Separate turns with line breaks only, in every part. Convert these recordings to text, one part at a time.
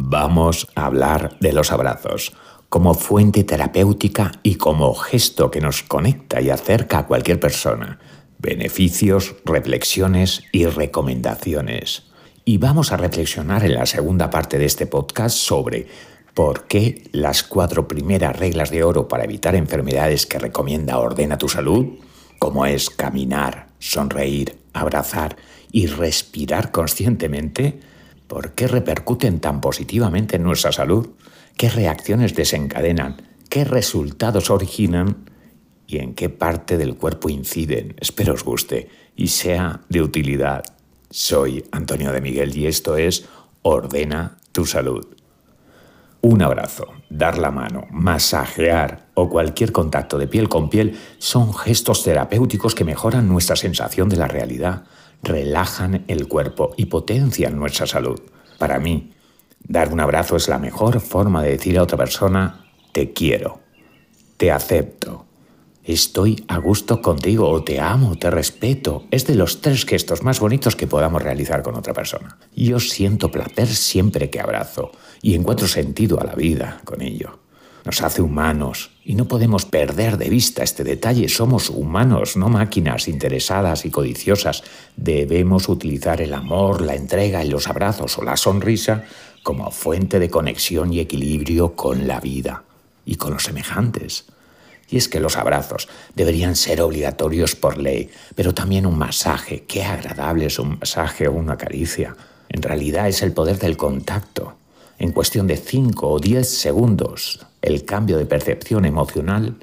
Vamos a hablar de los abrazos como fuente terapéutica y como gesto que nos conecta y acerca a cualquier persona. Beneficios, reflexiones y recomendaciones. Y vamos a reflexionar en la segunda parte de este podcast sobre por qué las cuatro primeras reglas de oro para evitar enfermedades que recomienda Ordena tu Salud, como es caminar, sonreír, abrazar y respirar conscientemente, ¿por qué repercuten tan positivamente en nuestra salud? ¿Qué reacciones desencadenan? ¿Qué resultados originan? ¿Y en qué parte del cuerpo inciden? Espero os guste y sea de utilidad. Soy Antonio de Miguel y esto es Ordena tu salud. Un abrazo, dar la mano, masajear o cualquier contacto de piel con piel son gestos terapéuticos que mejoran nuestra sensación de la realidad relajan el cuerpo y potencian nuestra salud. Para mí, dar un abrazo es la mejor forma de decir a otra persona, te quiero, te acepto, estoy a gusto contigo o te amo, te respeto. Es de los tres gestos más bonitos que podamos realizar con otra persona. Yo siento placer siempre que abrazo y encuentro sentido a la vida con ello nos hace humanos y no podemos perder de vista este detalle. Somos humanos, no máquinas interesadas y codiciosas. Debemos utilizar el amor, la entrega y los abrazos o la sonrisa como fuente de conexión y equilibrio con la vida y con los semejantes. Y es que los abrazos deberían ser obligatorios por ley, pero también un masaje. Qué agradable es un masaje o una caricia. En realidad es el poder del contacto. En cuestión de 5 o 10 segundos el cambio de percepción emocional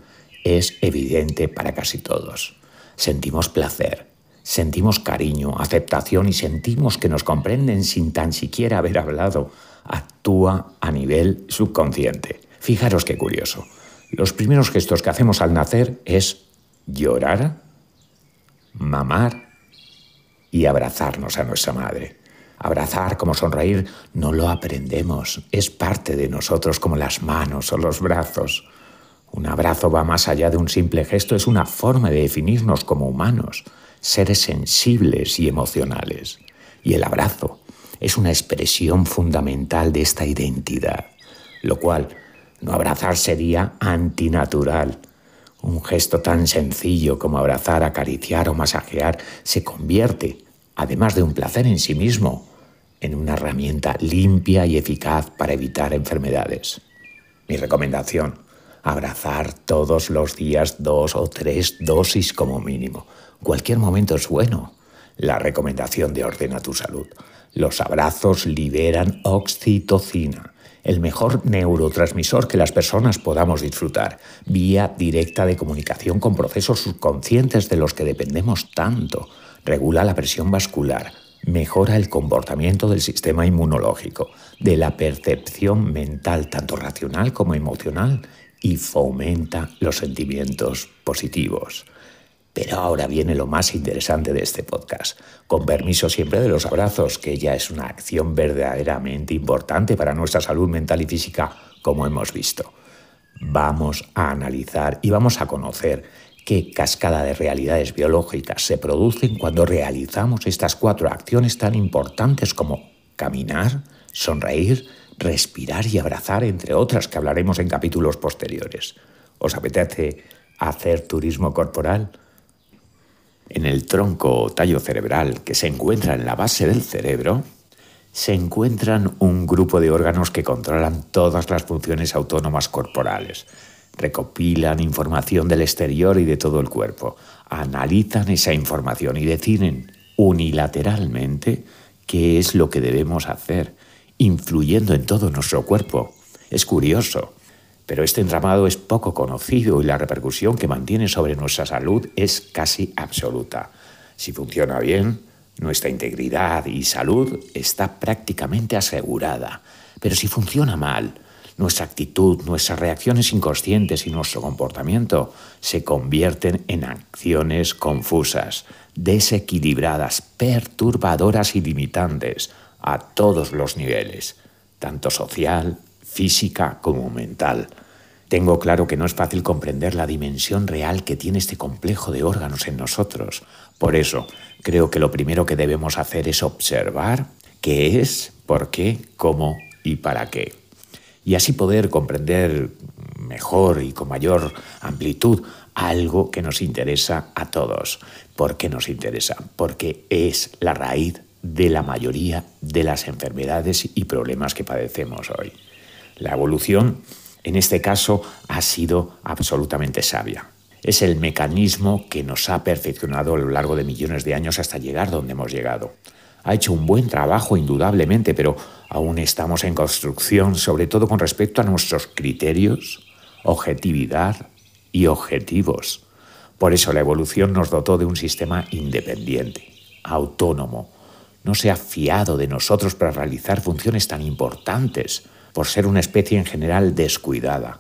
es evidente para casi todos. Sentimos placer, sentimos cariño, aceptación y sentimos que nos comprenden sin tan siquiera haber hablado. Actúa a nivel subconsciente. Fijaros qué curioso. Los primeros gestos que hacemos al nacer es llorar, mamar y abrazarnos a nuestra madre. Abrazar como sonreír no lo aprendemos, es parte de nosotros como las manos o los brazos. Un abrazo va más allá de un simple gesto, es una forma de definirnos como humanos, seres sensibles y emocionales. Y el abrazo es una expresión fundamental de esta identidad, lo cual no abrazar sería antinatural. Un gesto tan sencillo como abrazar, acariciar o masajear se convierte además de un placer en sí mismo, en una herramienta limpia y eficaz para evitar enfermedades. Mi recomendación, abrazar todos los días dos o tres dosis como mínimo. Cualquier momento es bueno. La recomendación de Ordena tu Salud. Los abrazos liberan oxitocina, el mejor neurotransmisor que las personas podamos disfrutar, vía directa de comunicación con procesos subconscientes de los que dependemos tanto regula la presión vascular, mejora el comportamiento del sistema inmunológico, de la percepción mental tanto racional como emocional y fomenta los sentimientos positivos. Pero ahora viene lo más interesante de este podcast, con permiso siempre de los abrazos, que ya es una acción verdaderamente importante para nuestra salud mental y física, como hemos visto. Vamos a analizar y vamos a conocer qué cascada de realidades biológicas se producen cuando realizamos estas cuatro acciones tan importantes como caminar, sonreír, respirar y abrazar, entre otras que hablaremos en capítulos posteriores. ¿Os apetece hacer turismo corporal? En el tronco o tallo cerebral que se encuentra en la base del cerebro, se encuentran un grupo de órganos que controlan todas las funciones autónomas corporales recopilan información del exterior y de todo el cuerpo, analizan esa información y deciden unilateralmente qué es lo que debemos hacer, influyendo en todo nuestro cuerpo. Es curioso, pero este entramado es poco conocido y la repercusión que mantiene sobre nuestra salud es casi absoluta. Si funciona bien, nuestra integridad y salud está prácticamente asegurada, pero si funciona mal, nuestra actitud, nuestras reacciones inconscientes y nuestro comportamiento se convierten en acciones confusas, desequilibradas, perturbadoras y limitantes a todos los niveles, tanto social, física como mental. Tengo claro que no es fácil comprender la dimensión real que tiene este complejo de órganos en nosotros. Por eso, creo que lo primero que debemos hacer es observar qué es, por qué, cómo y para qué. Y así poder comprender mejor y con mayor amplitud algo que nos interesa a todos. ¿Por qué nos interesa? Porque es la raíz de la mayoría de las enfermedades y problemas que padecemos hoy. La evolución, en este caso, ha sido absolutamente sabia. Es el mecanismo que nos ha perfeccionado a lo largo de millones de años hasta llegar donde hemos llegado. Ha hecho un buen trabajo indudablemente, pero aún estamos en construcción, sobre todo con respecto a nuestros criterios, objetividad y objetivos. Por eso la evolución nos dotó de un sistema independiente, autónomo. No se ha fiado de nosotros para realizar funciones tan importantes, por ser una especie en general descuidada,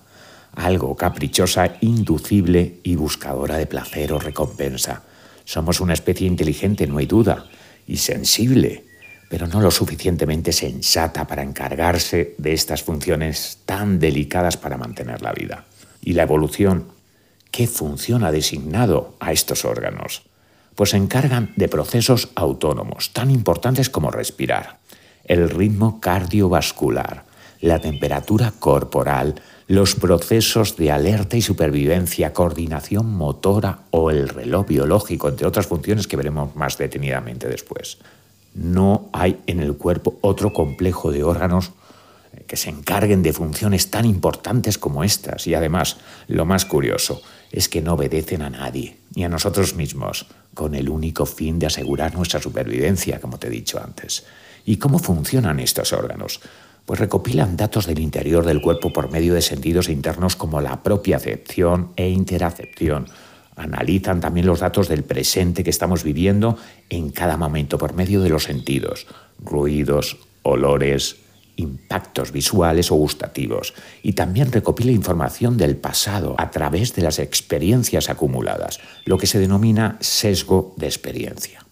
algo caprichosa, inducible y buscadora de placer o recompensa. Somos una especie inteligente, no hay duda, y sensible, pero no lo suficientemente sensata para encargarse de estas funciones tan delicadas para mantener la vida. Y la evolución, ¿qué función ha designado a estos órganos? Pues se encargan de procesos autónomos, tan importantes como respirar, el ritmo cardiovascular, la temperatura corporal, los procesos de alerta y supervivencia, coordinación motora o el reloj biológico, entre otras funciones que veremos más detenidamente después. No hay en el cuerpo otro complejo de órganos que se encarguen de funciones tan importantes como estas. Y además, lo más curioso es que no obedecen a nadie, ni a nosotros mismos, con el único fin de asegurar nuestra supervivencia, como te he dicho antes. ¿Y cómo funcionan estos órganos? Pues recopilan datos del interior del cuerpo por medio de sentidos internos como la propia acepción e interacepción. Analizan también los datos del presente que estamos viviendo en cada momento por medio de los sentidos, ruidos, olores, impactos visuales o gustativos y también recopila información del pasado a través de las experiencias acumuladas, lo que se denomina sesgo de experiencia.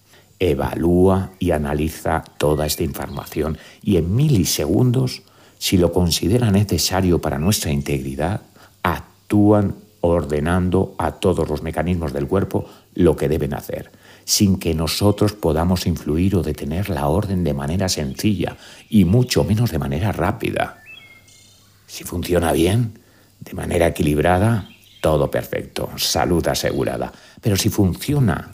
Evalúa y analiza toda esta información y en milisegundos, si lo considera necesario para nuestra integridad, actúan ordenando a todos los mecanismos del cuerpo lo que deben hacer sin que nosotros podamos influir o detener la orden de manera sencilla y mucho menos de manera rápida. Si funciona bien, de manera equilibrada, todo perfecto, salud asegurada. Pero si funciona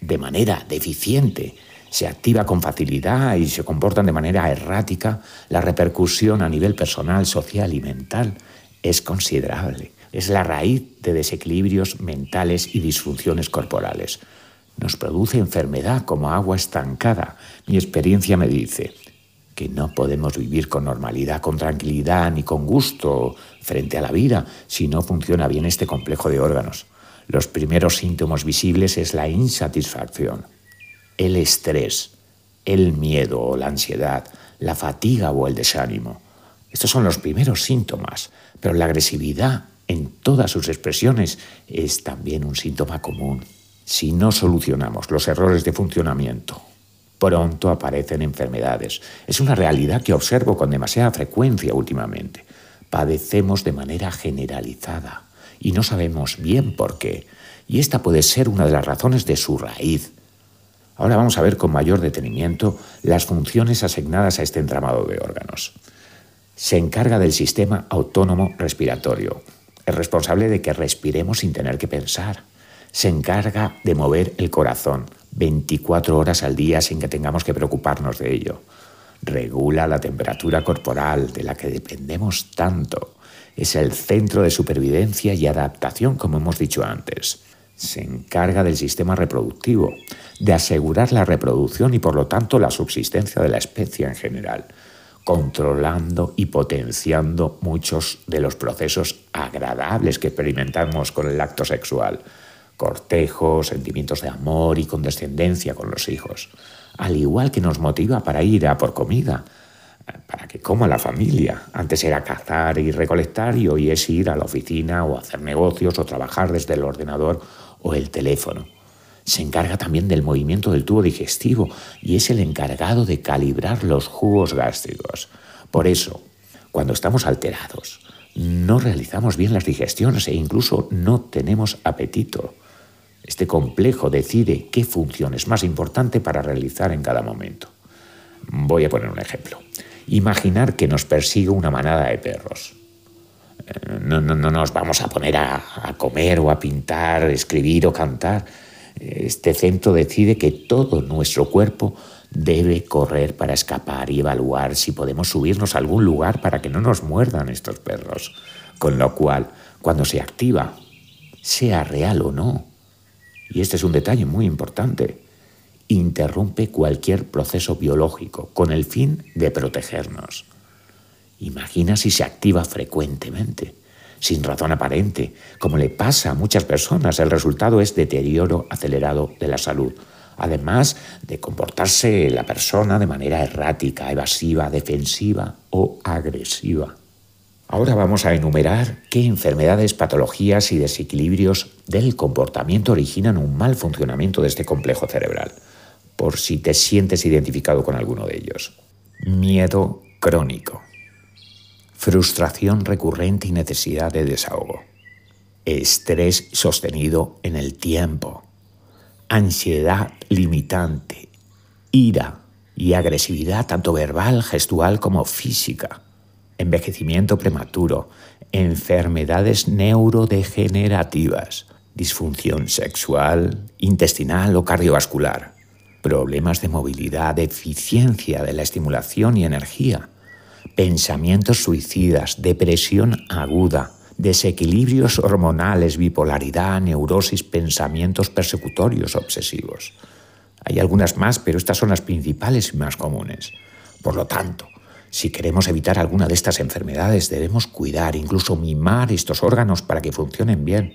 de manera deficiente, se activa con facilidad y se comportan de manera errática, la repercusión a nivel personal, social y mental es considerable. Es la raíz de desequilibrios mentales y disfunciones corporales nos produce enfermedad como agua estancada. Mi experiencia me dice que no podemos vivir con normalidad, con tranquilidad ni con gusto frente a la vida si no funciona bien este complejo de órganos. Los primeros síntomas visibles es la insatisfacción, el estrés, el miedo o la ansiedad, la fatiga o el desánimo. Estos son los primeros síntomas, pero la agresividad en todas sus expresiones es también un síntoma común. Si no solucionamos los errores de funcionamiento, pronto aparecen enfermedades. Es una realidad que observo con demasiada frecuencia últimamente. Padecemos de manera generalizada y no sabemos bien por qué. Y esta puede ser una de las razones de su raíz. Ahora vamos a ver con mayor detenimiento las funciones asignadas a este entramado de órganos. Se encarga del sistema autónomo respiratorio. Es responsable de que respiremos sin tener que pensar se encarga de mover el corazón 24 horas al día sin que tengamos que preocuparnos de ello. Regula la temperatura corporal de la que dependemos tanto. Es el centro de supervivencia y adaptación, como hemos dicho antes. Se encarga del sistema reproductivo, de asegurar la reproducción y por lo tanto la subsistencia de la especie en general, controlando y potenciando muchos de los procesos agradables que experimentamos con el acto sexual cortejo, sentimientos de amor y condescendencia con los hijos, al igual que nos motiva para ir a por comida, para que coma la familia. Antes era cazar y recolectar y hoy es ir a la oficina o hacer negocios o trabajar desde el ordenador o el teléfono. Se encarga también del movimiento del tubo digestivo y es el encargado de calibrar los jugos gástricos. Por eso, cuando estamos alterados, no realizamos bien las digestiones e incluso no tenemos apetito. Este complejo decide qué función es más importante para realizar en cada momento. Voy a poner un ejemplo. Imaginar que nos persigue una manada de perros. No, no, no nos vamos a poner a, a comer o a pintar, escribir o cantar. Este centro decide que todo nuestro cuerpo debe correr para escapar y evaluar si podemos subirnos a algún lugar para que no nos muerdan estos perros. Con lo cual, cuando se activa, sea real o no, y este es un detalle muy importante, interrumpe cualquier proceso biológico con el fin de protegernos. Imagina si se activa frecuentemente, sin razón aparente, como le pasa a muchas personas. El resultado es deterioro acelerado de la salud, además de comportarse la persona de manera errática, evasiva, defensiva o agresiva. Ahora vamos a enumerar qué enfermedades, patologías y desequilibrios del comportamiento originan un mal funcionamiento de este complejo cerebral por si te sientes identificado con alguno de ellos. Miedo crónico. Frustración recurrente y necesidad de desahogo. Estrés sostenido en el tiempo. Ansiedad limitante. Ira y agresividad tanto verbal, gestual como física. Envejecimiento prematuro. Enfermedades neurodegenerativas. Disfunción sexual, intestinal o cardiovascular problemas de movilidad, deficiencia de la estimulación y energía, pensamientos suicidas, depresión aguda, desequilibrios hormonales, bipolaridad, neurosis, pensamientos persecutorios obsesivos. Hay algunas más, pero estas son las principales y más comunes. Por lo tanto, si queremos evitar alguna de estas enfermedades, debemos cuidar, incluso mimar estos órganos para que funcionen bien,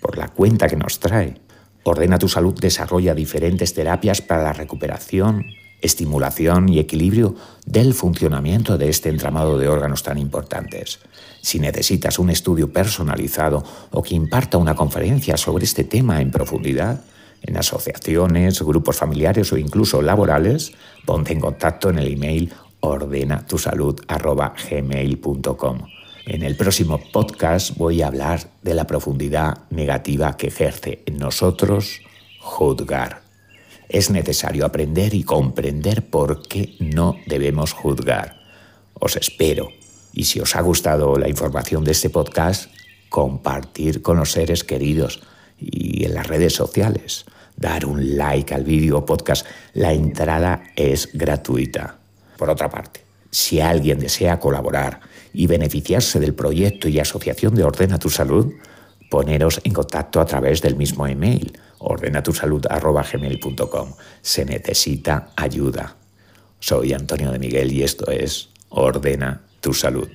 por la cuenta que nos trae. Ordena tu salud desarrolla diferentes terapias para la recuperación, estimulación y equilibrio del funcionamiento de este entramado de órganos tan importantes. Si necesitas un estudio personalizado o que imparta una conferencia sobre este tema en profundidad, en asociaciones, grupos familiares o incluso laborales, ponte en contacto en el email ordenatusalud.gmail.com. En el próximo podcast voy a hablar de la profundidad negativa que ejerce en nosotros juzgar. Es necesario aprender y comprender por qué no debemos juzgar. Os espero. Y si os ha gustado la información de este podcast, compartir con los seres queridos y en las redes sociales. Dar un like al vídeo podcast. La entrada es gratuita. Por otra parte, si alguien desea colaborar y beneficiarse del proyecto y asociación de Ordena tu Salud, poneros en contacto a través del mismo email, ordenatusalud.gmail.com. Se necesita ayuda. Soy Antonio de Miguel y esto es Ordena tu Salud.